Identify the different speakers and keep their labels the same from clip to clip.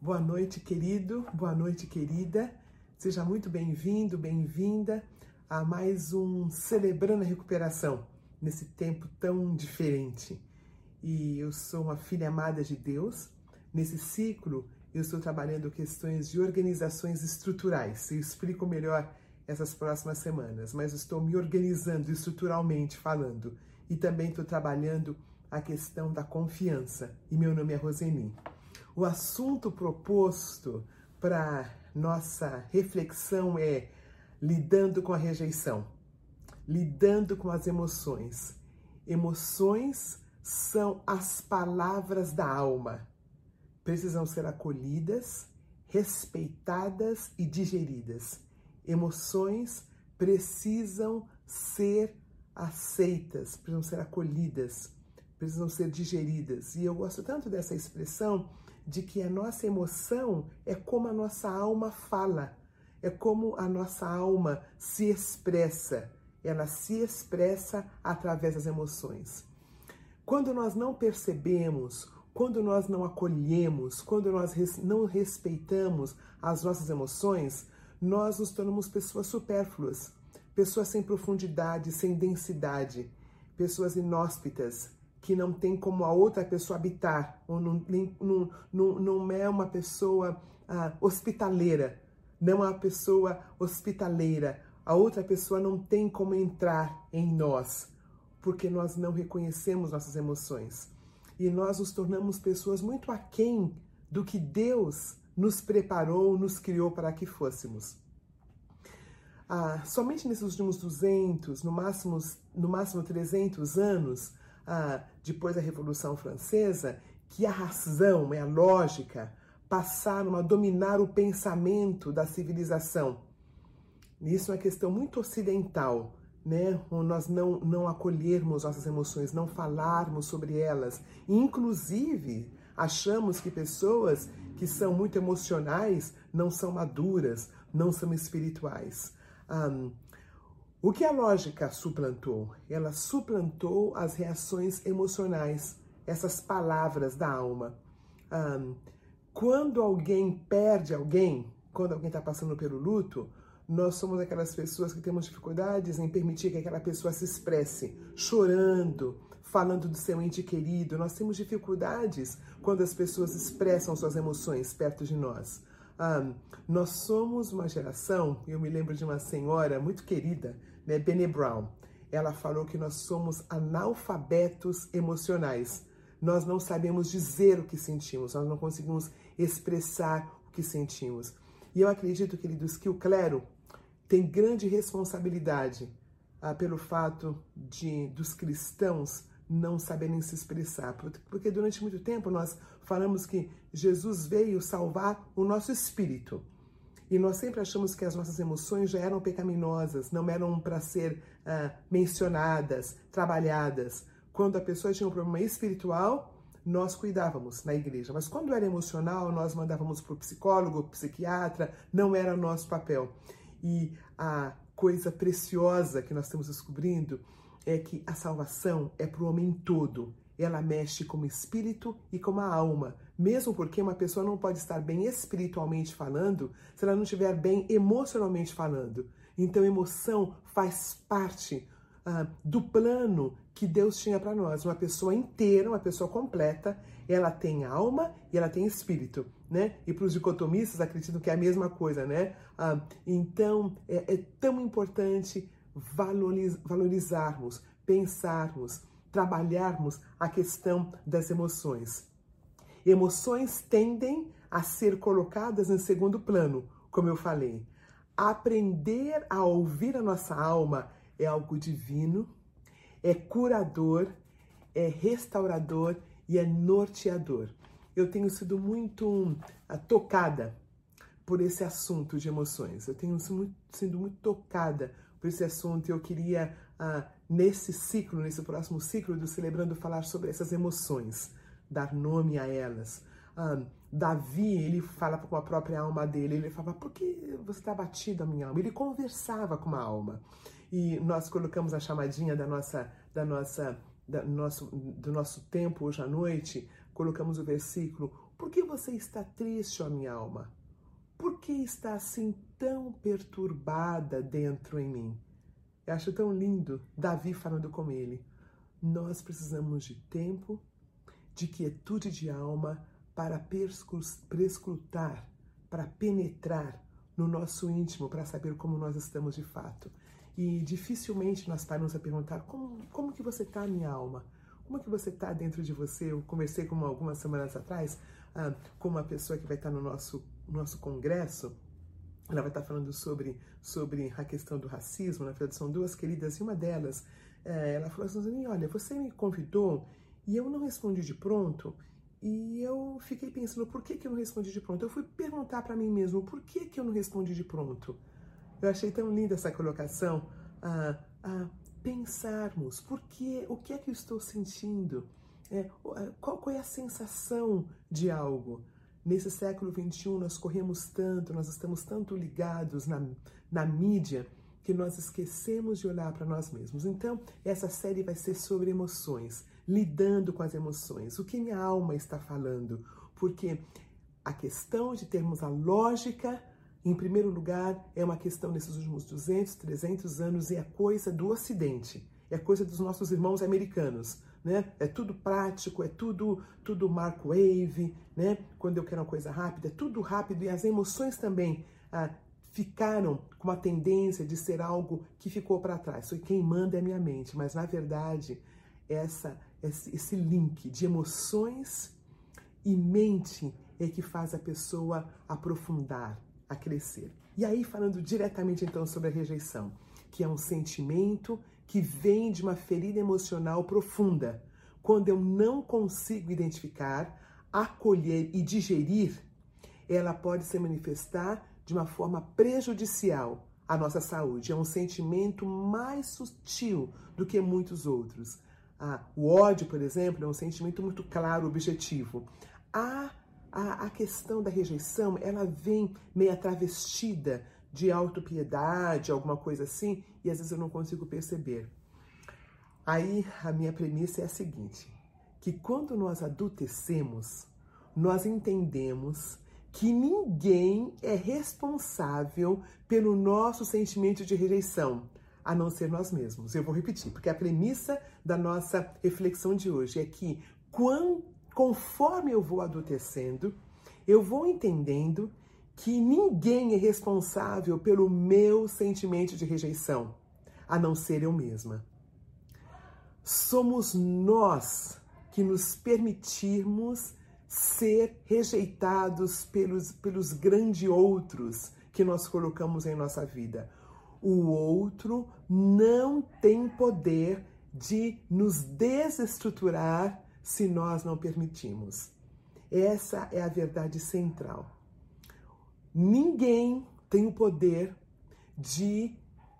Speaker 1: Boa noite, querido. Boa noite, querida. Seja muito bem-vindo, bem-vinda a mais um Celebrando a Recuperação nesse tempo tão diferente. E eu sou uma filha amada de Deus. Nesse ciclo, eu estou trabalhando questões de organizações estruturais. Eu explico melhor essas próximas semanas, mas estou me organizando estruturalmente falando e também estou trabalhando a questão da confiança. E meu nome é Roseni. O assunto proposto para nossa reflexão é lidando com a rejeição, lidando com as emoções. Emoções são as palavras da alma. Precisam ser acolhidas, respeitadas e digeridas. Emoções precisam ser aceitas, precisam ser acolhidas, precisam ser digeridas. E eu gosto tanto dessa expressão de que a nossa emoção é como a nossa alma fala, é como a nossa alma se expressa. Ela se expressa através das emoções. Quando nós não percebemos, quando nós não acolhemos, quando nós não respeitamos as nossas emoções, nós nos tornamos pessoas supérfluas, pessoas sem profundidade, sem densidade, pessoas inóspitas, que não tem como a outra pessoa habitar, ou não, não, não, não é uma pessoa ah, hospitaleira, não é uma pessoa hospitaleira. A outra pessoa não tem como entrar em nós, porque nós não reconhecemos nossas emoções. E nós nos tornamos pessoas muito aquém do que Deus nos preparou, nos criou para que fôssemos. Ah, somente nesses últimos 200, no máximo, no máximo 300 anos, ah, depois da Revolução Francesa, que a razão e a lógica passaram a dominar o pensamento da civilização. Isso é uma questão muito ocidental, né? Nós não, não acolhermos nossas emoções, não falarmos sobre elas. Inclusive, achamos que pessoas que são muito emocionais não são maduras, não são espirituais. O que a lógica suplantou? Ela suplantou as reações emocionais, essas palavras da alma. Um, quando alguém perde alguém, quando alguém está passando pelo luto, nós somos aquelas pessoas que temos dificuldades em permitir que aquela pessoa se expresse, chorando, falando do seu ente querido. Nós temos dificuldades quando as pessoas expressam suas emoções perto de nós. Nós somos uma geração, eu me lembro de uma senhora muito querida, né, Bene Brown. Ela falou que nós somos analfabetos emocionais. Nós não sabemos dizer o que sentimos, nós não conseguimos expressar o que sentimos. E eu acredito, queridos, que o clero tem grande responsabilidade ah, pelo fato de dos cristãos não saberem se expressar. Porque durante muito tempo nós falamos que Jesus veio salvar o nosso espírito. E nós sempre achamos que as nossas emoções já eram pecaminosas, não eram para ser uh, mencionadas, trabalhadas. Quando a pessoa tinha um problema espiritual, nós cuidávamos na igreja. Mas quando era emocional, nós mandávamos para o psicólogo, psiquiatra, não era nosso papel. E a coisa preciosa que nós estamos descobrindo é que a salvação é para o homem todo. Ela mexe com o espírito e com a alma. Mesmo porque uma pessoa não pode estar bem espiritualmente falando se ela não estiver bem emocionalmente falando. Então, emoção faz parte ah, do plano que Deus tinha para nós. Uma pessoa inteira, uma pessoa completa, ela tem alma e ela tem espírito, né? E para os dicotomistas acreditam que é a mesma coisa, né? Ah, então, é, é tão importante valorizarmos, pensarmos, trabalharmos a questão das emoções. Emoções tendem a ser colocadas em segundo plano, como eu falei. Aprender a ouvir a nossa alma é algo divino, é curador, é restaurador e é norteador. Eu tenho sido muito uh, tocada por esse assunto de emoções. Eu tenho sido muito tocada por esse assunto. Eu queria, ah, nesse ciclo, nesse próximo ciclo do Celebrando, falar sobre essas emoções, dar nome a elas. Ah, Davi, ele fala com a própria alma dele, ele fala, por que você está batido a minha alma? Ele conversava com a alma. E nós colocamos a chamadinha da nossa, da nossa, da nosso, do nosso tempo hoje à noite, colocamos o versículo, Por que você está triste, ó minha alma? Por que está assim tão perturbada dentro em mim? Eu acho tão lindo Davi falando com ele. Nós precisamos de tempo, de quietude de alma para prescrutar, para penetrar no nosso íntimo, para saber como nós estamos de fato. E dificilmente nós paramos a perguntar como, como que você está, minha alma? Como que você está dentro de você? Eu conversei com algumas semanas atrás ah, com uma pessoa que vai estar no nosso, nosso congresso. Ela vai estar falando sobre, sobre a questão do racismo. Na verdade, são duas queridas e uma delas, é, ela falou assim: Olha, você me convidou e eu não respondi de pronto. E eu fiquei pensando, por que, que eu não respondi de pronto? Eu fui perguntar para mim mesmo, por que, que eu não respondi de pronto? Eu achei tão linda essa colocação, a, a pensarmos, por que, o que é que eu estou sentindo? É, qual, qual é a sensação de algo? Nesse século XXI, nós corremos tanto, nós estamos tanto ligados na, na mídia, que nós esquecemos de olhar para nós mesmos. Então, essa série vai ser sobre emoções lidando com as emoções, o que minha alma está falando, porque a questão de termos a lógica, em primeiro lugar, é uma questão nesses últimos 200, 300 anos, e é coisa do Ocidente, é coisa dos nossos irmãos americanos. Né? É tudo prático, é tudo tudo Mark Wave, né? Quando eu quero uma coisa rápida, é tudo rápido e as emoções também ah, ficaram com a tendência de ser algo que ficou para trás. Foi quem manda é a minha mente, mas na verdade essa esse, esse link de emoções e mente é que faz a pessoa aprofundar, a crescer. E aí, falando diretamente então sobre a rejeição, que é um sentimento que vem de uma ferida emocional profunda. Quando eu não consigo identificar, acolher e digerir, ela pode se manifestar de uma forma prejudicial à nossa saúde. É um sentimento mais sutil do que muitos outros. Ah, o ódio, por exemplo, é um sentimento muito claro, objetivo. A, a, a questão da rejeição, ela vem meio travestida de autopiedade, alguma coisa assim, e às vezes eu não consigo perceber. Aí a minha premissa é a seguinte: que quando nós adultecemos, nós entendemos que ninguém é responsável pelo nosso sentimento de rejeição a não ser nós mesmos. Eu vou repetir, porque a premissa da nossa reflexão de hoje é que quando, conforme eu vou adultecendo, eu vou entendendo que ninguém é responsável pelo meu sentimento de rejeição, a não ser eu mesma. Somos nós que nos permitirmos ser rejeitados pelos, pelos grandes outros que nós colocamos em nossa vida o outro não tem poder de nos desestruturar se nós não permitimos. Essa é a verdade central. Ninguém tem o poder de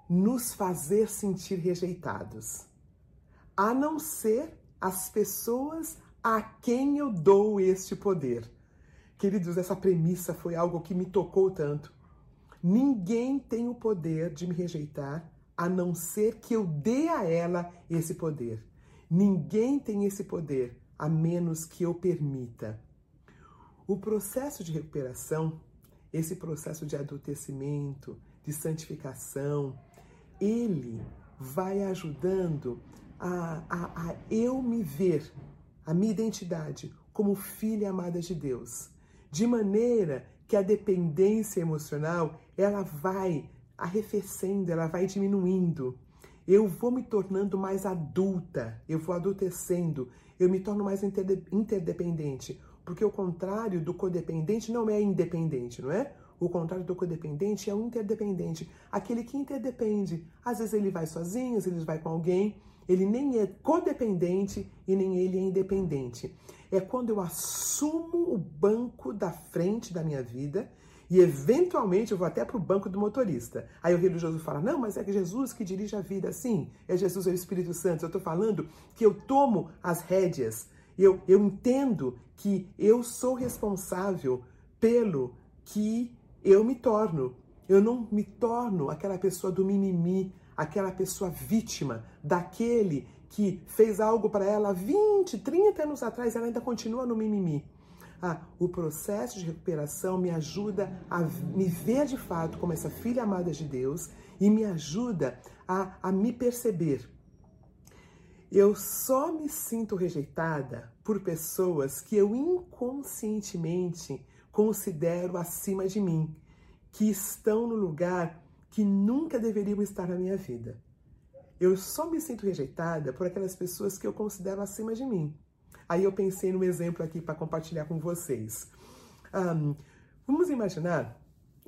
Speaker 1: nos fazer sentir rejeitados, a não ser as pessoas a quem eu dou este poder. Queridos, essa premissa foi algo que me tocou tanto Ninguém tem o poder de me rejeitar a não ser que eu dê a ela esse poder. Ninguém tem esse poder a menos que eu permita. O processo de recuperação, esse processo de adultecimento, de santificação, ele vai ajudando a, a, a eu me ver, a minha identidade como filha amada de Deus, de maneira que a dependência emocional ela vai arrefecendo, ela vai diminuindo. Eu vou me tornando mais adulta, eu vou adultecendo, eu me torno mais interdependente, porque o contrário do codependente não é independente, não é? O contrário do codependente é o interdependente, aquele que interdepende. Às vezes ele vai sozinho, às vezes ele vai com alguém, ele nem é codependente e nem ele é independente. É quando eu assumo o banco da frente da minha vida e eventualmente eu vou até para o banco do motorista. Aí o religioso fala: Não, mas é Jesus que dirige a vida. Sim, é Jesus, é o Espírito Santo. Eu estou falando que eu tomo as rédeas. Eu, eu entendo que eu sou responsável pelo que eu me torno. Eu não me torno aquela pessoa do mimimi, aquela pessoa vítima daquele que fez algo para ela 20, 30 anos atrás, ela ainda continua no mimimi. Ah, o processo de recuperação me ajuda a me ver de fato como essa filha amada de Deus e me ajuda a, a me perceber. Eu só me sinto rejeitada por pessoas que eu inconscientemente considero acima de mim, que estão no lugar que nunca deveriam estar na minha vida. Eu só me sinto rejeitada por aquelas pessoas que eu considero acima de mim. Aí eu pensei num exemplo aqui para compartilhar com vocês. Um, vamos imaginar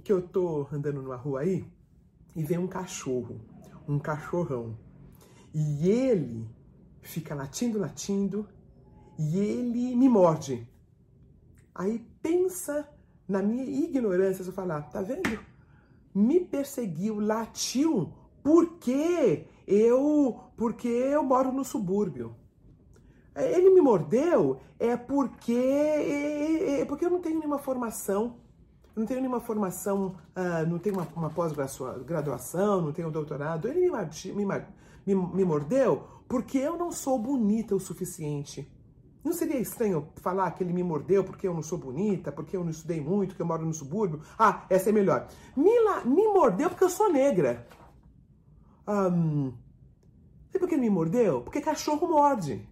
Speaker 1: que eu tô andando numa rua aí e vem um cachorro, um cachorrão. E ele fica latindo, latindo, e ele me morde. Aí pensa na minha ignorância, se eu falar, tá vendo? Me perseguiu, latiu, porque eu, porque eu moro no subúrbio. Ele me mordeu é porque, é, é porque eu não tenho nenhuma formação, não tenho nenhuma formação, uh, não tenho uma, uma pós-graduação, não tenho doutorado. Ele me, me, me, me mordeu porque eu não sou bonita o suficiente. Não seria estranho falar que ele me mordeu porque eu não sou bonita, porque eu não estudei muito, que eu moro no subúrbio? Ah, essa é melhor. Mila me mordeu porque eu sou negra. Um, sabe por que ele me mordeu? Porque cachorro morde.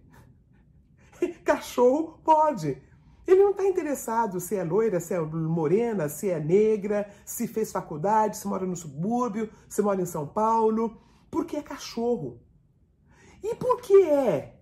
Speaker 1: cachorro pode. Ele não está interessado se é loira, se é morena, se é negra, se fez faculdade, se mora no subúrbio, se mora em São Paulo, porque é cachorro. E por que é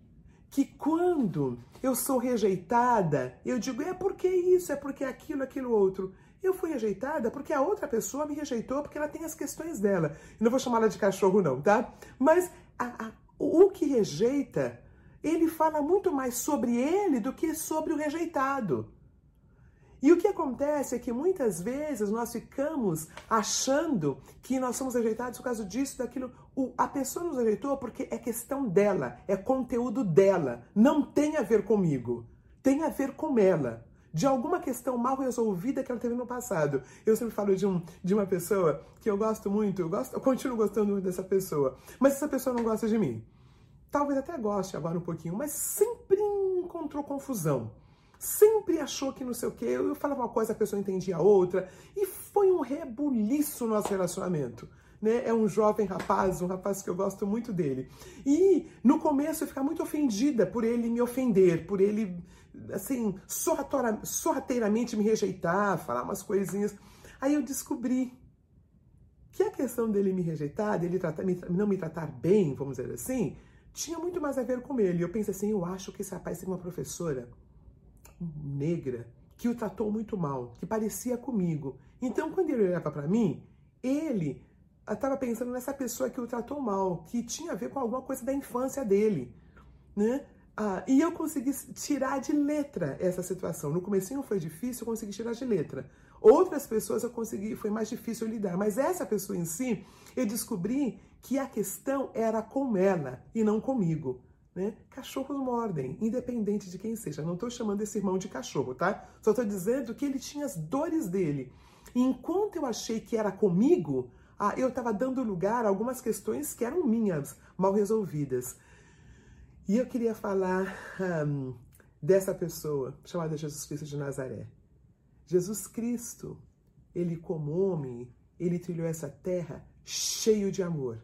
Speaker 1: que quando eu sou rejeitada, eu digo é porque isso, é porque aquilo, aquilo outro. Eu fui rejeitada porque a outra pessoa me rejeitou porque ela tem as questões dela. Não vou chamá-la de cachorro, não, tá? Mas a, a, o que rejeita ele fala muito mais sobre ele do que sobre o rejeitado. E o que acontece é que muitas vezes nós ficamos achando que nós somos rejeitados por causa disso, daquilo. O, a pessoa nos rejeitou porque é questão dela, é conteúdo dela, não tem a ver comigo, tem a ver com ela. De alguma questão mal resolvida que ela teve no passado. Eu sempre falo de, um, de uma pessoa que eu gosto muito, eu, gosto, eu continuo gostando muito dessa pessoa, mas essa pessoa não gosta de mim talvez até goste agora um pouquinho, mas sempre encontrou confusão. Sempre achou que não sei o quê, eu falava uma coisa, a pessoa entendia outra, e foi um rebuliço no nosso relacionamento. Né? É um jovem rapaz, um rapaz que eu gosto muito dele. E no começo eu ficava muito ofendida por ele me ofender, por ele, assim, sorrateiramente me rejeitar, falar umas coisinhas. Aí eu descobri que a questão dele me rejeitar, dele tratar, não me tratar bem, vamos dizer assim, tinha muito mais a ver com ele. Eu pensei assim, eu acho que esse rapaz tem uma professora negra que o tratou muito mal, que parecia comigo. Então, quando ele olhava para mim, ele estava pensando nessa pessoa que o tratou mal, que tinha a ver com alguma coisa da infância dele, né? Ah, e eu consegui tirar de letra essa situação. No começo foi difícil, eu consegui tirar de letra. Outras pessoas eu consegui, foi mais difícil lidar, mas essa pessoa em si, eu descobri que a questão era com ela e não comigo. Né? Cachorros mordem, independente de quem seja. Não estou chamando esse irmão de cachorro, tá? Só estou dizendo que ele tinha as dores dele. E enquanto eu achei que era comigo, ah, eu estava dando lugar a algumas questões que eram minhas, mal resolvidas. E eu queria falar um, dessa pessoa chamada Jesus Cristo de Nazaré. Jesus Cristo, ele como homem, ele trilhou essa terra cheio de amor,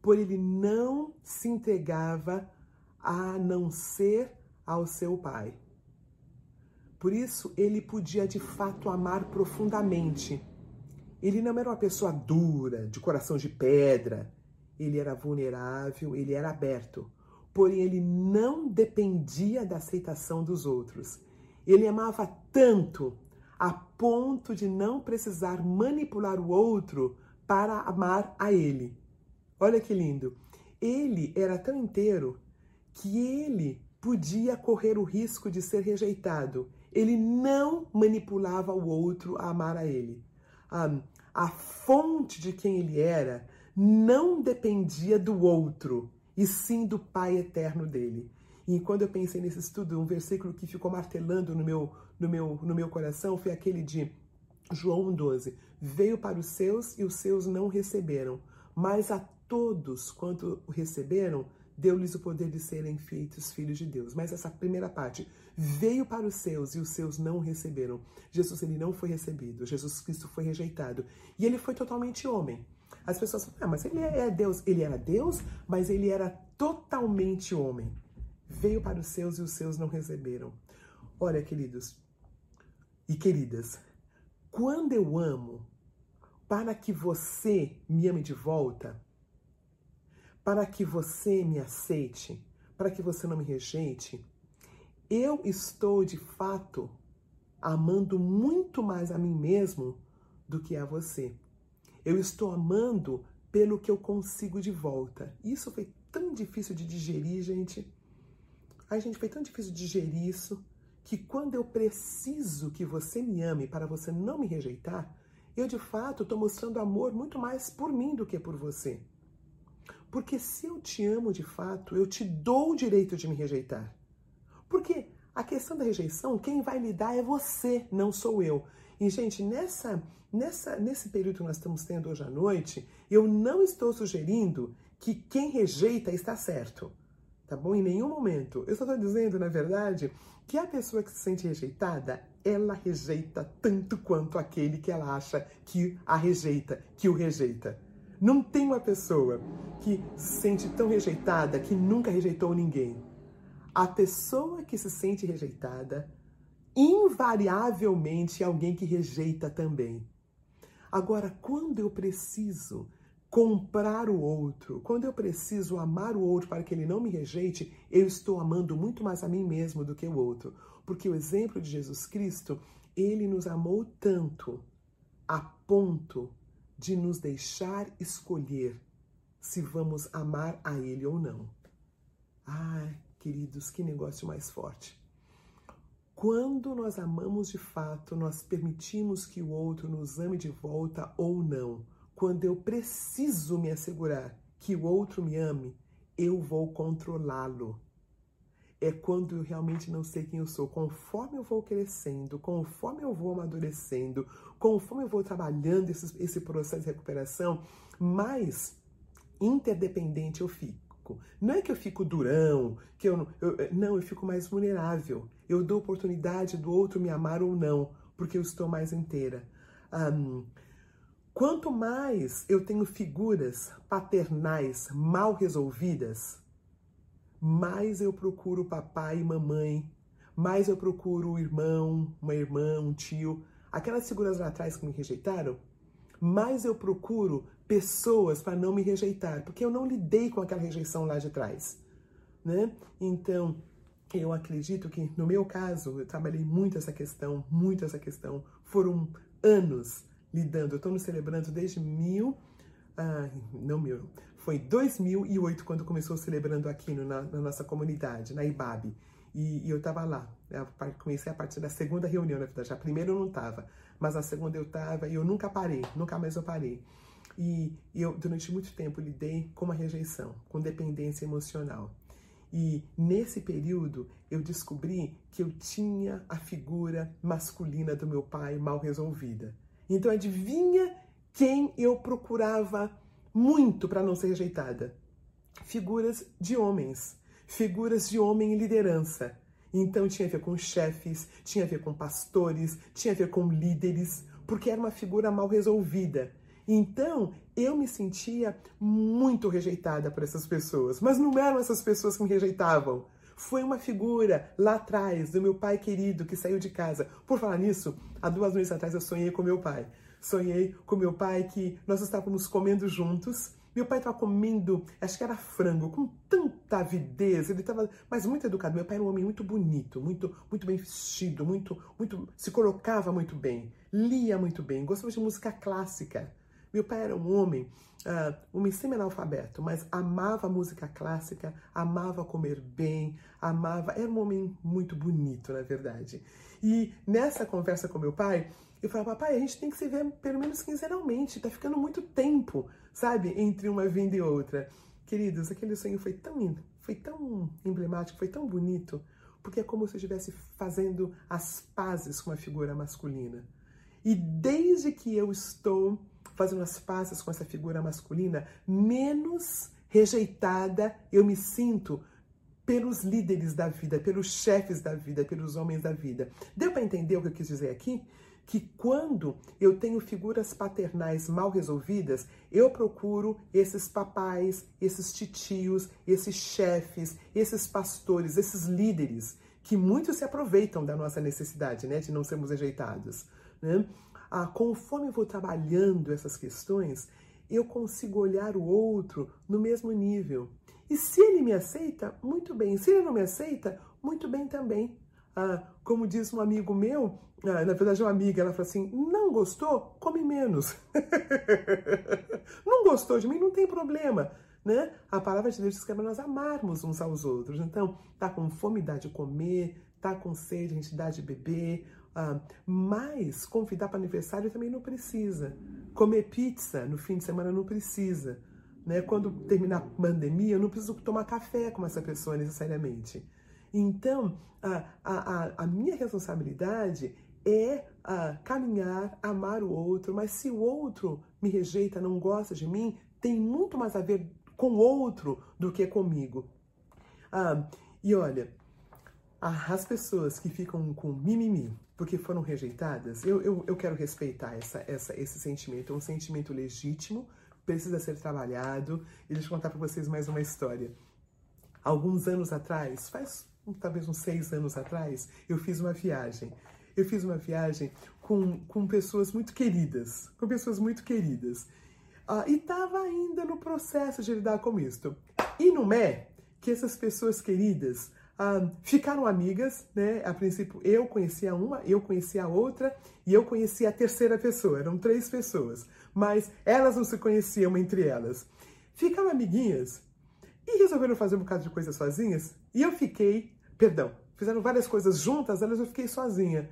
Speaker 1: por ele não se entregava a não ser ao seu Pai. Por isso, ele podia de fato amar profundamente. Ele não era uma pessoa dura, de coração de pedra. Ele era vulnerável, ele era aberto. Porém, ele não dependia da aceitação dos outros. Ele amava tanto a ponto de não precisar manipular o outro para amar a ele. Olha que lindo. Ele era tão inteiro que ele podia correr o risco de ser rejeitado. Ele não manipulava o outro a amar a ele. A, a fonte de quem ele era não dependia do outro, e sim do Pai eterno dele. E quando eu pensei nesse estudo, um versículo que ficou martelando no meu, no meu, no meu coração foi aquele de João 12. Veio para os seus e os seus não receberam, mas a todos quanto receberam, deu-lhes o poder de serem feitos filhos de Deus. Mas essa primeira parte, veio para os seus e os seus não receberam. Jesus ele não foi recebido, Jesus Cristo foi rejeitado e ele foi totalmente homem. As pessoas falam, ah, mas ele é Deus. Ele era Deus, mas ele era totalmente homem. Veio para os seus e os seus não receberam. Olha, queridos e queridas, quando eu amo, para que você me ame de volta, para que você me aceite, para que você não me rejeite, eu estou de fato amando muito mais a mim mesmo do que a você. Eu estou amando pelo que eu consigo de volta. Isso foi tão difícil de digerir, gente. Ai, gente, foi tão difícil de digerir isso que quando eu preciso que você me ame para você não me rejeitar, eu de fato estou mostrando amor muito mais por mim do que por você. Porque se eu te amo de fato, eu te dou o direito de me rejeitar. Porque a questão da rejeição, quem vai me dar é você, não sou eu. E, gente, nessa, nessa, nesse período que nós estamos tendo hoje à noite, eu não estou sugerindo que quem rejeita está certo. Tá bom? Em nenhum momento. Eu só estou dizendo, na verdade, que a pessoa que se sente rejeitada, ela rejeita tanto quanto aquele que ela acha que a rejeita, que o rejeita. Não tem uma pessoa que se sente tão rejeitada que nunca rejeitou ninguém. A pessoa que se sente rejeitada, invariavelmente é alguém que rejeita também. Agora, quando eu preciso comprar o outro, quando eu preciso amar o outro para que ele não me rejeite, eu estou amando muito mais a mim mesmo do que o outro. Porque o exemplo de Jesus Cristo, ele nos amou tanto a ponto de nos deixar escolher se vamos amar a ele ou não. Ai, queridos, que negócio mais forte. Quando nós amamos de fato, nós permitimos que o outro nos ame de volta ou não. Quando eu preciso me assegurar que o outro me ame, eu vou controlá-lo. É quando eu realmente não sei quem eu sou. Conforme eu vou crescendo, conforme eu vou amadurecendo, conforme eu vou trabalhando esse, esse processo de recuperação, mais interdependente eu fico. Não é que eu fico durão, que eu, eu não, eu fico mais vulnerável. Eu dou oportunidade do outro me amar ou não, porque eu estou mais inteira. Um, quanto mais eu tenho figuras paternais mal resolvidas, mais eu procuro papai e mamãe, mais eu procuro irmão, uma irmã, um tio, aquelas figuras lá atrás que me rejeitaram, mais eu procuro pessoas para não me rejeitar, porque eu não lidei com aquela rejeição lá de trás, né? Então, eu acredito que no meu caso, eu trabalhei muito essa questão, muito essa questão. Foram anos lidando. Eu estou me celebrando desde mil, ah, não mil, foi 2008 quando começou celebrando aqui no, na, na, nossa comunidade, na IBAB. E, e eu estava lá. Eu comecei a partir da segunda reunião, na verdade. A primeira eu não estava, mas a segunda eu estava e eu nunca parei, nunca mais eu parei. E, e eu, durante muito tempo, lidei com uma rejeição, com dependência emocional. E nesse período eu descobri que eu tinha a figura masculina do meu pai mal resolvida. Então adivinha quem eu procurava muito para não ser rejeitada? Figuras de homens, figuras de homem em liderança. Então tinha a ver com chefes, tinha a ver com pastores, tinha a ver com líderes, porque era uma figura mal resolvida. Então, eu me sentia muito rejeitada por essas pessoas, mas não eram essas pessoas que me rejeitavam. Foi uma figura lá atrás do meu pai querido que saiu de casa. Por falar nisso, há duas noites atrás eu sonhei com meu pai. Sonhei com meu pai que nós estávamos comendo juntos. Meu pai estava comendo, acho que era frango, com tanta avidez. Ele estava, mas muito educado. Meu pai era um homem muito bonito, muito, muito bem vestido, muito, muito, se colocava muito bem, lia muito bem, gostava de música clássica. Meu pai era um homem, uh, um semi-analfabeto, mas amava música clássica, amava comer bem, amava. Era um homem muito bonito, na verdade. E nessa conversa com meu pai, eu falava, papai, a gente tem que se ver pelo menos quinzenalmente, tá ficando muito tempo, sabe, entre uma vinda e outra. Queridos, aquele sonho foi tão, foi tão emblemático, foi tão bonito, porque é como se eu estivesse fazendo as pazes com a figura masculina. E desde que eu estou fazendo as pazes com essa figura masculina, menos rejeitada eu me sinto pelos líderes da vida, pelos chefes da vida, pelos homens da vida. Deu para entender o que eu quis dizer aqui? Que quando eu tenho figuras paternais mal resolvidas, eu procuro esses papais, esses titios, esses chefes, esses pastores, esses líderes que muitos se aproveitam da nossa necessidade, né, de não sermos rejeitados. Né? Ah, conforme eu vou trabalhando essas questões, eu consigo olhar o outro no mesmo nível. E se ele me aceita, muito bem. Se ele não me aceita, muito bem também. Ah, como diz um amigo meu, ah, na verdade uma amiga, ela fala assim, não gostou? Come menos. não gostou de mim? Não tem problema. Né? A palavra de Deus diz que é para nós amarmos uns aos outros. Então, tá com fome, dá de comer, tá com sede, a gente dá de beber. Ah, mas convidar para aniversário também não precisa. Comer pizza no fim de semana não precisa. Né? Quando terminar a pandemia, eu não preciso tomar café com essa pessoa necessariamente. Então, a, a, a minha responsabilidade é a, caminhar, amar o outro, mas se o outro me rejeita, não gosta de mim, tem muito mais a ver com o outro do que comigo. Ah, e olha, as pessoas que ficam com mimimi porque foram rejeitadas, eu, eu, eu quero respeitar essa, essa, esse sentimento, é um sentimento legítimo, precisa ser trabalhado. E deixa eu contar para vocês mais uma história. Alguns anos atrás, faz talvez uns seis anos atrás, eu fiz uma viagem. Eu fiz uma viagem com, com pessoas muito queridas, com pessoas muito queridas. Uh, e estava ainda no processo de lidar com isto. E não é que essas pessoas queridas uh, ficaram amigas, né? A princípio eu conhecia uma, eu conhecia a outra e eu conhecia a terceira pessoa. Eram três pessoas mas elas não se conheciam entre elas. Ficaram amiguinhas e resolveram fazer um bocado de coisas sozinhas e eu fiquei, perdão, fizeram várias coisas juntas, elas eu fiquei sozinha.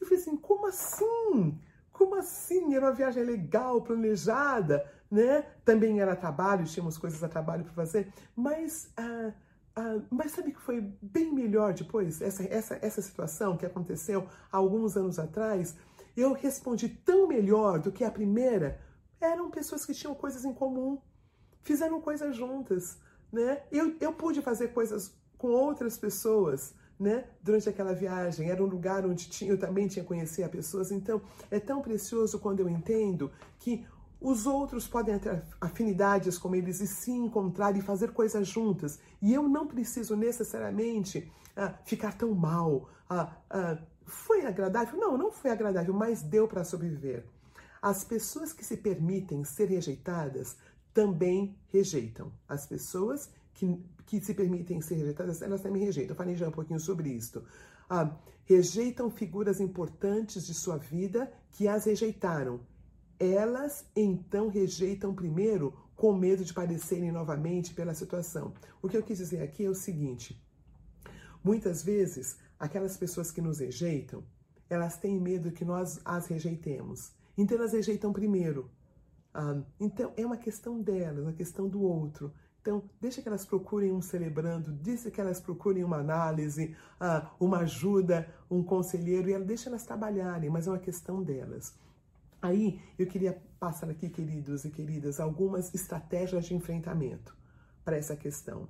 Speaker 1: Eu falei assim, como assim? Como assim? Era uma viagem legal, planejada, né? Também era trabalho, tínhamos coisas a trabalho para fazer, mas ah, ah, mas sabe que foi bem melhor depois, essa, essa, essa situação que aconteceu há alguns anos atrás, eu respondi tão melhor do que a primeira. Eram pessoas que tinham coisas em comum, fizeram coisas juntas, né? Eu, eu pude fazer coisas com outras pessoas, né? Durante aquela viagem, era um lugar onde tinha, eu também tinha conhecido pessoas. Então, é tão precioso quando eu entendo que os outros podem ter afinidades com eles e se encontrar e fazer coisas juntas. E eu não preciso necessariamente ah, ficar tão mal, ah, ah, foi agradável? Não, não foi agradável, mas deu para sobreviver. As pessoas que se permitem ser rejeitadas também rejeitam. As pessoas que, que se permitem ser rejeitadas, elas também rejeitam. Eu falei já um pouquinho sobre isso. Ah, rejeitam figuras importantes de sua vida que as rejeitaram. Elas então rejeitam primeiro com medo de padecerem novamente pela situação. O que eu quis dizer aqui é o seguinte: muitas vezes aquelas pessoas que nos rejeitam, elas têm medo que nós as rejeitemos. Então elas rejeitam primeiro. Ah, então é uma questão delas, uma questão do outro. Então, deixa que elas procurem um celebrando, deixa que elas procurem uma análise, ah, uma ajuda, um conselheiro, e deixa elas trabalharem, mas é uma questão delas. Aí, eu queria passar aqui, queridos e queridas, algumas estratégias de enfrentamento para essa questão.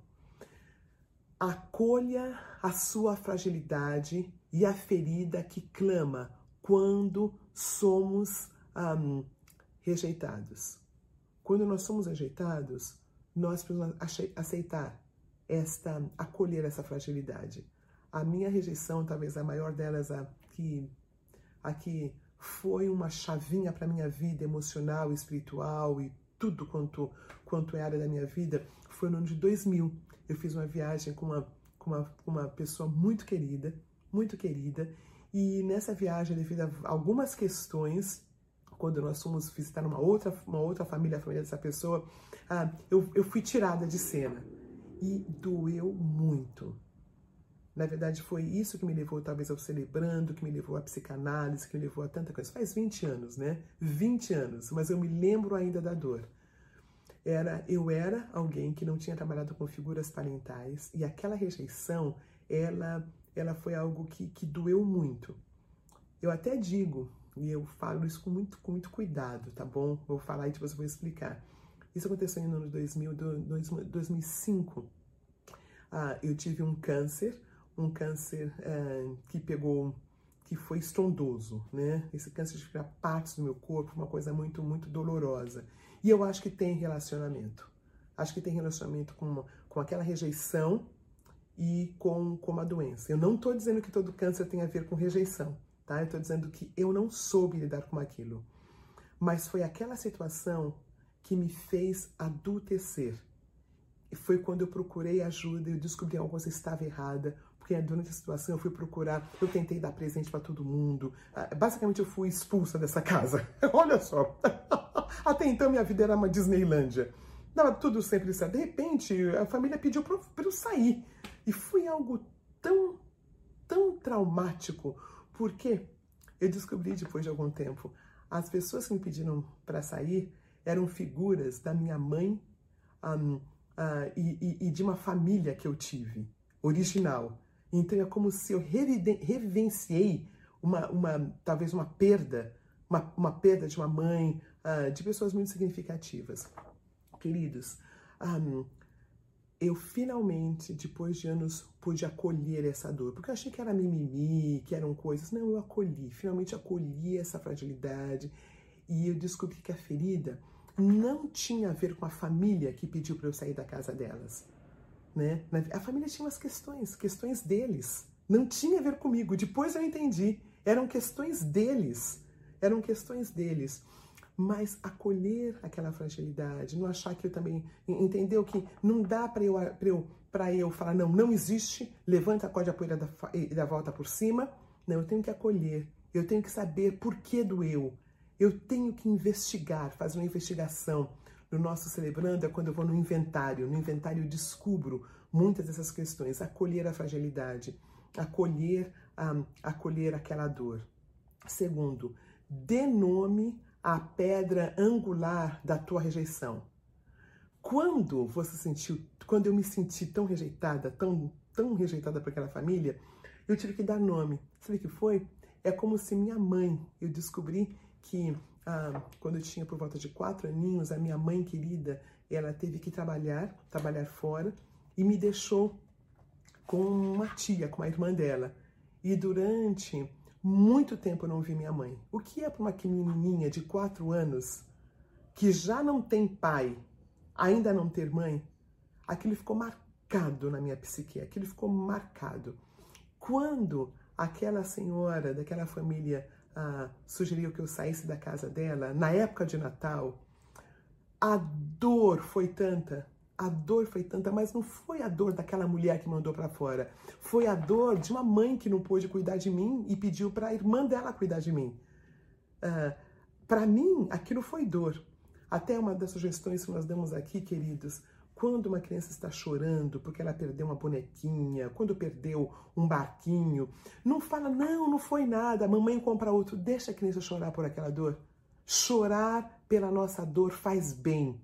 Speaker 1: Acolha a sua fragilidade e a ferida que clama quando somos um, rejeitados. Quando nós somos rejeitados, nós precisamos aceitar esta, acolher essa fragilidade. A minha rejeição, talvez a maior delas, a que, a que foi uma chavinha para minha vida emocional, espiritual e tudo quanto, quanto é área da minha vida, foi no ano de 2000 eu fiz uma viagem com uma, com uma, uma pessoa muito querida, muito querida, e nessa viagem, devido a algumas questões, quando nós fomos visitar uma outra, uma outra família, a família dessa pessoa, ah, eu, eu fui tirada de cena. E doeu muito. Na verdade, foi isso que me levou, talvez, ao celebrando, que me levou à psicanálise, que me levou a tanta coisa. Faz 20 anos, né? 20 anos, mas eu me lembro ainda da dor era eu era alguém que não tinha trabalhado com figuras parentais e aquela rejeição ela ela foi algo que, que doeu muito. Eu até digo e eu falo isso com muito com muito cuidado, tá bom? Vou falar e depois eu vou explicar. Isso aconteceu no ano 2000, 2005. ah, eu tive um câncer, um câncer ah, que pegou, que foi estrondoso, né? Esse câncer de tirar partes do meu corpo, uma coisa muito, muito dolorosa. E eu acho que tem relacionamento. Acho que tem relacionamento com, com aquela rejeição e com, com a doença. Eu não estou dizendo que todo câncer tem a ver com rejeição, tá? Eu estou dizendo que eu não soube lidar com aquilo. Mas foi aquela situação que me fez adultecer. E foi quando eu procurei ajuda e eu descobri que estava errada, porque durante a situação eu fui procurar, eu tentei dar presente para todo mundo. Ah, basicamente eu fui expulsa dessa casa. Olha só. Até então minha vida era uma Disneylândia. Dava tudo sempre certo. De repente a família pediu para eu sair. E foi algo tão, tão traumático, porque eu descobri depois de algum tempo, as pessoas que me pediram para sair eram figuras da minha mãe um, uh, e, e, e, de uma família que eu tive, original. Então é como se eu revivenciei uma, uma talvez uma perda, uma, uma perda de uma mãe, uh, de pessoas muito significativas. Queridos, um, eu finalmente, depois de anos, pude acolher essa dor. Porque eu achei que era mimimi, que eram coisas. Não, eu acolhi. Finalmente acolhi essa fragilidade. E eu descobri que a ferida não tinha a ver com a família que pediu para eu sair da casa delas. Né? A família tinha umas questões, questões deles. Não tinha a ver comigo. Depois eu entendi. Eram questões deles. Eram questões deles mas acolher aquela fragilidade, não achar que eu também entendeu que não dá para eu para eu para eu falar não, não existe, levanta a corda poeira da, da volta por cima. Não, eu tenho que acolher. Eu tenho que saber por que doeu. Eu tenho que investigar, fazer uma investigação. No nosso celebrando é quando eu vou no inventário. No inventário eu descubro muitas dessas questões. Acolher a fragilidade, acolher, um, acolher aquela dor. Segundo, dê nome a pedra angular da tua rejeição. Quando você sentiu, quando eu me senti tão rejeitada, tão, tão rejeitada por aquela família, eu tive que dar nome. Sabe o que foi? É como se minha mãe, eu descobri que ah, quando eu tinha por volta de quatro aninhos, a minha mãe querida, ela teve que trabalhar, trabalhar fora, e me deixou com uma tia, com a irmã dela. E durante muito tempo eu não vi minha mãe. O que é para uma menininha de quatro anos que já não tem pai, ainda não ter mãe? Aquilo ficou marcado na minha psique, aquilo ficou marcado. Quando aquela senhora daquela família ah, sugeriu que eu saísse da casa dela, na época de Natal, a dor foi tanta a dor foi tanta, mas não foi a dor daquela mulher que mandou para fora. Foi a dor de uma mãe que não pôde cuidar de mim e pediu para a irmã dela cuidar de mim. Uh, ah, para mim, aquilo foi dor. Até uma das sugestões que nós damos aqui, queridos, quando uma criança está chorando porque ela perdeu uma bonequinha, quando perdeu um barquinho, não fala, não, não foi nada, a mamãe compra outro. Deixa a criança chorar por aquela dor. Chorar pela nossa dor faz bem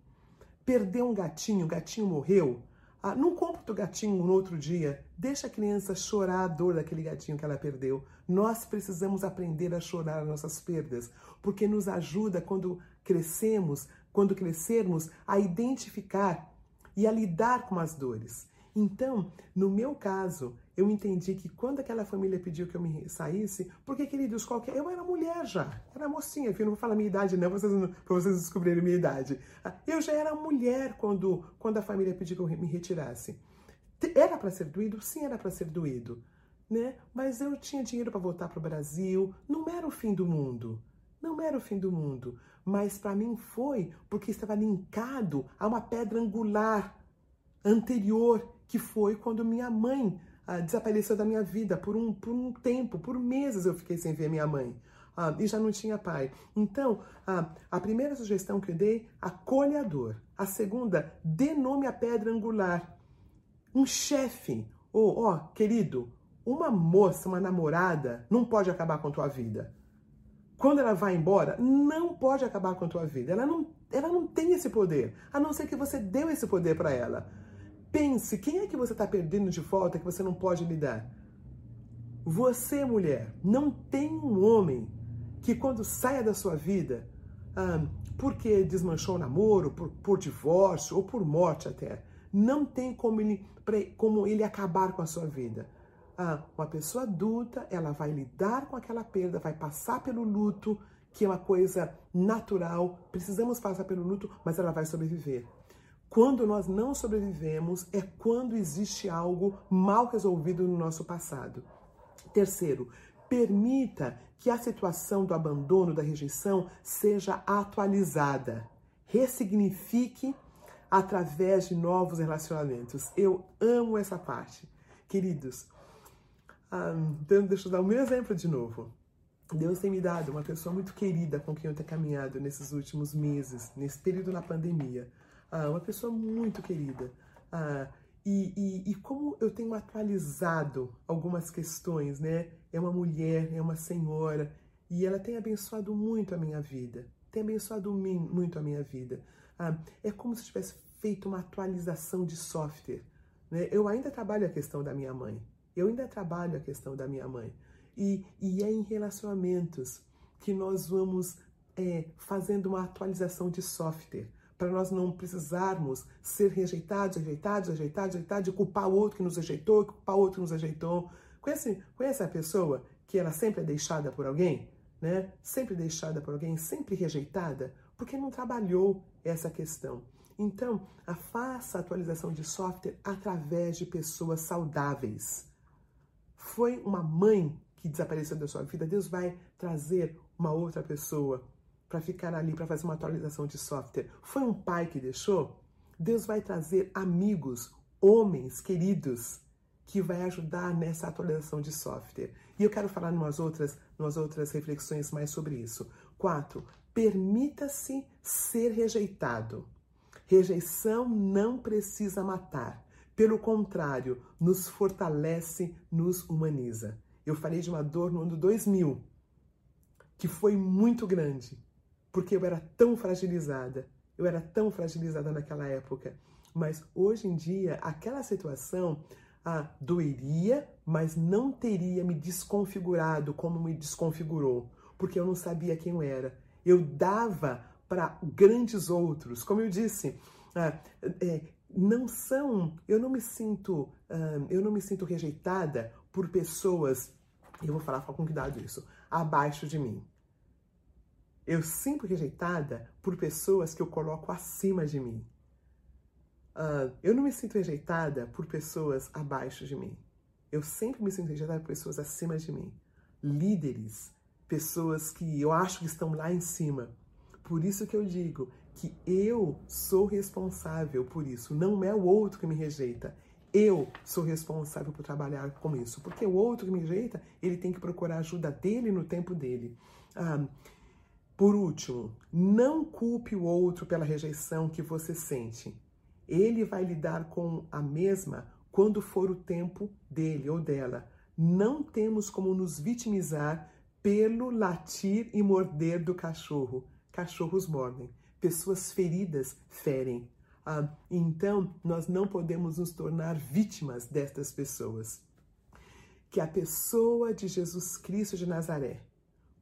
Speaker 1: Perdeu um gatinho, o gatinho morreu. Ah, não compra outro gatinho no outro dia. Deixa a criança chorar a dor daquele gatinho que ela perdeu. Nós precisamos aprender a chorar as nossas perdas, porque nos ajuda quando crescemos, quando crescermos, a identificar e a lidar com as dores. Então, no meu caso, eu entendi que quando aquela família pediu que eu me saísse, porque, queridos, qualquer. Eu era mulher já, era mocinha, eu não vou falar minha idade, não, pra vocês, pra vocês descobrirem minha idade. Ah, eu já era mulher quando, quando a família pediu que eu me retirasse. Era para ser doído? Sim, era para ser doído. Né? Mas eu tinha dinheiro para voltar para o Brasil, não era o fim do mundo. Não era o fim do mundo, mas para mim foi porque estava linkado a uma pedra angular anterior, que foi quando minha mãe ah, desapareceu da minha vida por um, por um tempo, por meses eu fiquei sem ver minha mãe. Ah, e já não tinha pai. Então, ah, a primeira sugestão que eu dei, acolha a dor. A segunda, dê nome à pedra angular. Um chefe, ou, ó, querido, uma moça, uma namorada, não pode acabar com a tua vida. Quando ela vai embora, não pode acabar com a tua vida. Ela não, ela não tem esse poder, a não ser que você deu esse poder para ela. Pense, quem é que você está perdendo de volta que você não pode lidar? Você, mulher, não tem um homem que quando saia da sua vida, ah, porque desmanchou o namoro, por, por divórcio ou por morte até, Não tem como ele, como ele acabar com a sua vida. Ah, uma pessoa adulta, ela vai lidar com aquela perda, vai passar pelo luto, que é uma coisa natural. Precisamos passar pelo luto, mas ela vai sobreviver. Quando nós não sobrevivemos, é quando existe algo mal resolvido no nosso passado. Terceiro, permita que a situação do abandono, da rejeição, seja atualizada. Ressignifique através de novos relacionamentos. Eu amo essa parte. Queridos, um, deixa eu dar o meu exemplo de novo. Deus tem me dado uma pessoa muito querida com quem eu tenho caminhado nesses últimos meses, nesse período na pandemia ah, uma pessoa muito querida. Ah, e, e, e, como eu tenho atualizado algumas questões, né? É uma mulher, é uma senhora, e ela tem abençoado muito a minha vida, tem abençoado muito a minha vida. Ah, é como se tivesse feito uma atualização de software. Né? Eu ainda trabalho a questão da minha mãe, eu ainda trabalho a questão da minha mãe. E, e é em relacionamentos que nós vamos é, fazendo uma atualização de software para nós não precisarmos ser rejeitados, rejeitados, rejeitados, rejeitados, e culpar o outro que nos rejeitou, culpar o outro que nos rejeitou. Conhece, conhece a pessoa que ela sempre é deixada por alguém? Né? Sempre deixada por alguém, sempre rejeitada, porque não trabalhou essa questão. Então, faça a atualização de software através de pessoas saudáveis. Foi uma mãe que desapareceu da sua vida, Deus vai trazer uma outra pessoa para ficar ali para fazer uma atualização de software. Foi um pai que deixou? Deus vai trazer amigos, homens queridos, que vai ajudar nessa atualização de software. E eu quero falar umas outras, umas outras reflexões mais sobre isso. Quatro, permita-se ser rejeitado. Rejeição não precisa matar. Pelo contrário, nos fortalece, nos humaniza. Eu falei de uma dor no ano 2000, que foi muito grande porque eu era tão fragilizada. Eu era tão fragilizada naquela época. Mas hoje em dia, aquela situação ah, doeria, mas não teria me desconfigurado como me desconfigurou, porque eu não sabia quem eu era. Eu dava para grandes outros. Como eu disse, ah, é, não são. Eu não me sinto. Ah, eu não me sinto rejeitada por pessoas. Eu vou falar com cuidado isso. Abaixo de mim. Eu sinto rejeitada por pessoas que eu coloco acima de mim. Uh, eu não me sinto rejeitada por pessoas abaixo de mim. Eu sempre me sinto rejeitada por pessoas acima de mim. Líderes, pessoas que eu acho que estão lá em cima. Por isso que eu digo que eu sou responsável por isso. Não é o outro que me rejeita. Eu sou responsável por trabalhar com isso. Porque o outro que me rejeita, ele tem que procurar ajuda dele no tempo dele. Uh, por último, não culpe o outro pela rejeição que você sente. Ele vai lidar com a mesma quando for o tempo dele ou dela. Não temos como nos vitimizar pelo latir e morder do cachorro. Cachorros mordem, pessoas feridas ferem. Ah, então, nós não podemos nos tornar vítimas destas pessoas. Que a pessoa de Jesus Cristo de Nazaré,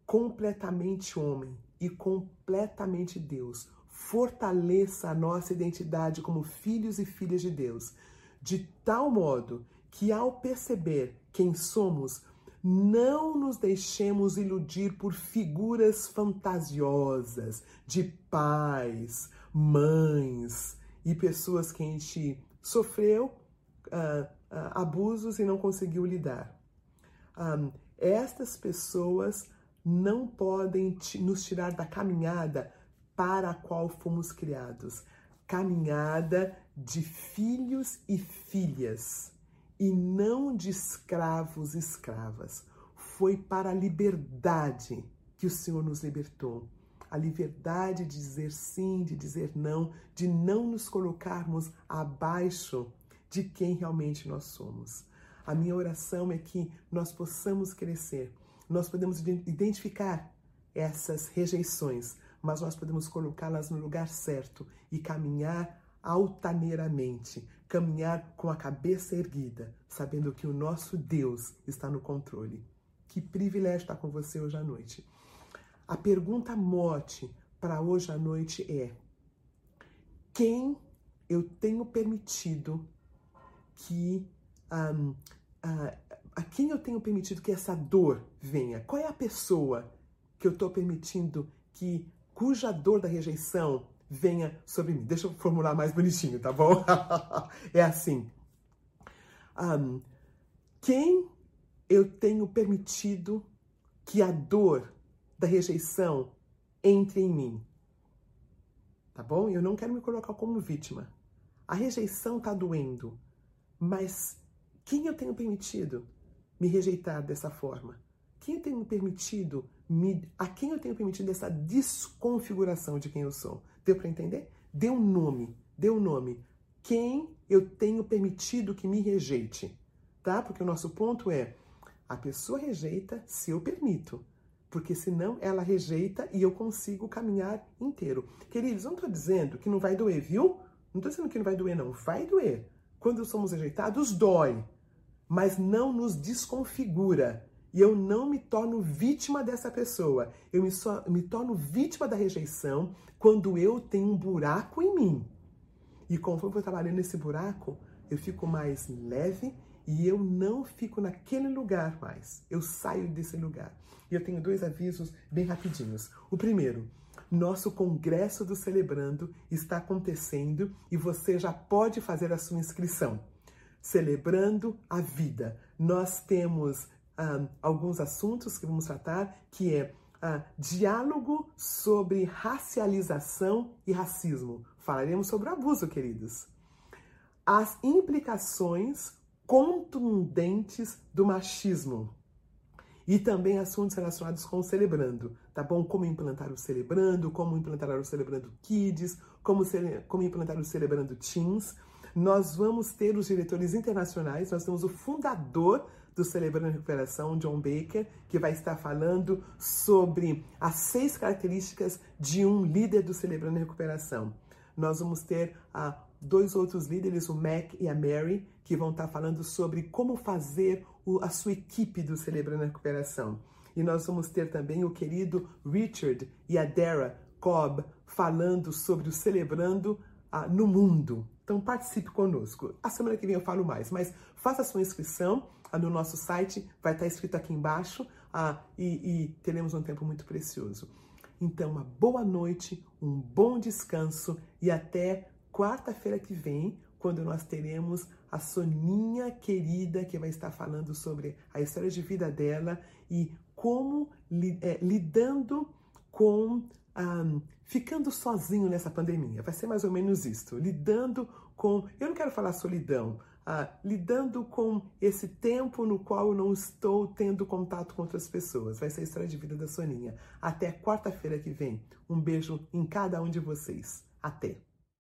Speaker 1: completamente homem, e completamente Deus. Fortaleça a nossa identidade como filhos e filhas de Deus, de tal modo que, ao perceber quem somos, não nos deixemos iludir por figuras fantasiosas de pais, mães e pessoas que a gente sofreu uh, uh, abusos e não conseguiu lidar. Um, estas pessoas não podem nos tirar da caminhada para a qual fomos criados caminhada de filhos e filhas, e não de escravos e escravas. Foi para a liberdade que o Senhor nos libertou. A liberdade de dizer sim, de dizer não, de não nos colocarmos abaixo de quem realmente nós somos. A minha oração é que nós possamos crescer nós podemos identificar essas rejeições, mas nós podemos colocá-las no lugar certo e caminhar altaneiramente, caminhar com a cabeça erguida, sabendo que o nosso Deus está no controle. Que privilégio estar com você hoje à noite. A pergunta mote para hoje à noite é: quem eu tenho permitido que um, uh, a quem eu tenho permitido que essa dor venha? Qual é a pessoa que eu estou permitindo que cuja dor da rejeição venha sobre mim? Deixa eu formular mais bonitinho, tá bom? é assim. Um, quem eu tenho permitido que a dor da rejeição entre em mim? Tá bom? Eu não quero me colocar como vítima. A rejeição tá doendo, mas quem eu tenho permitido me rejeitar dessa forma? Quem tenho permitido me, a quem eu tenho permitido essa desconfiguração de quem eu sou? Deu para entender? Dê um nome, dê um nome. Quem eu tenho permitido que me rejeite, tá? Porque o nosso ponto é a pessoa rejeita se eu permito porque senão ela rejeita e eu consigo caminhar inteiro. Queridos, não estou dizendo que não vai doer, viu? Não estou dizendo que não vai doer, não. Vai doer. Quando somos rejeitados, dói, mas não nos desconfigura. E eu não me torno vítima dessa pessoa. Eu me, so, me torno vítima da rejeição quando eu tenho um buraco em mim. E conforme eu vou trabalhando nesse buraco, eu fico mais leve e eu não fico naquele lugar mais. Eu saio desse lugar. E eu tenho dois avisos bem rapidinhos. O primeiro, nosso congresso do Celebrando está acontecendo e você já pode fazer a sua inscrição. Celebrando a vida. Nós temos ah, alguns assuntos que vamos tratar, que é ah, diálogo sobre racialização e racismo. Falaremos sobre o abuso, queridos. As implicações contundentes do machismo. E também assuntos relacionados com o Celebrando, tá bom? Como implantar o Celebrando, como implantar o Celebrando Kids, como, como implantar o Celebrando Teens. Nós vamos ter os diretores internacionais, nós temos o fundador do Celebrando Recuperação, John Baker, que vai estar falando sobre as seis características de um líder do Celebrando Recuperação. Nós vamos ter a dois outros líderes, o Mac e a Mary, que vão estar falando sobre como fazer o, a sua equipe do Celebrando a Recuperação. E nós vamos ter também o querido Richard e a Dara Cobb falando sobre o Celebrando ah, no Mundo. Então participe conosco. A semana que vem eu falo mais, mas faça sua inscrição ah, no nosso site, vai estar escrito aqui embaixo ah, e, e teremos um tempo muito precioso. Então, uma boa noite, um bom descanso e até quarta-feira que vem, quando nós teremos a Soninha querida, que vai estar falando sobre a história de vida dela e como é, lidando com um, ficando sozinho nessa pandemia. Vai ser mais ou menos isso. Lidando com. Eu não quero falar solidão. Uh, lidando com esse tempo no qual eu não estou tendo contato com outras pessoas. Vai ser a história de vida da Soninha. Até quarta-feira que vem. Um beijo em cada um de vocês. Até!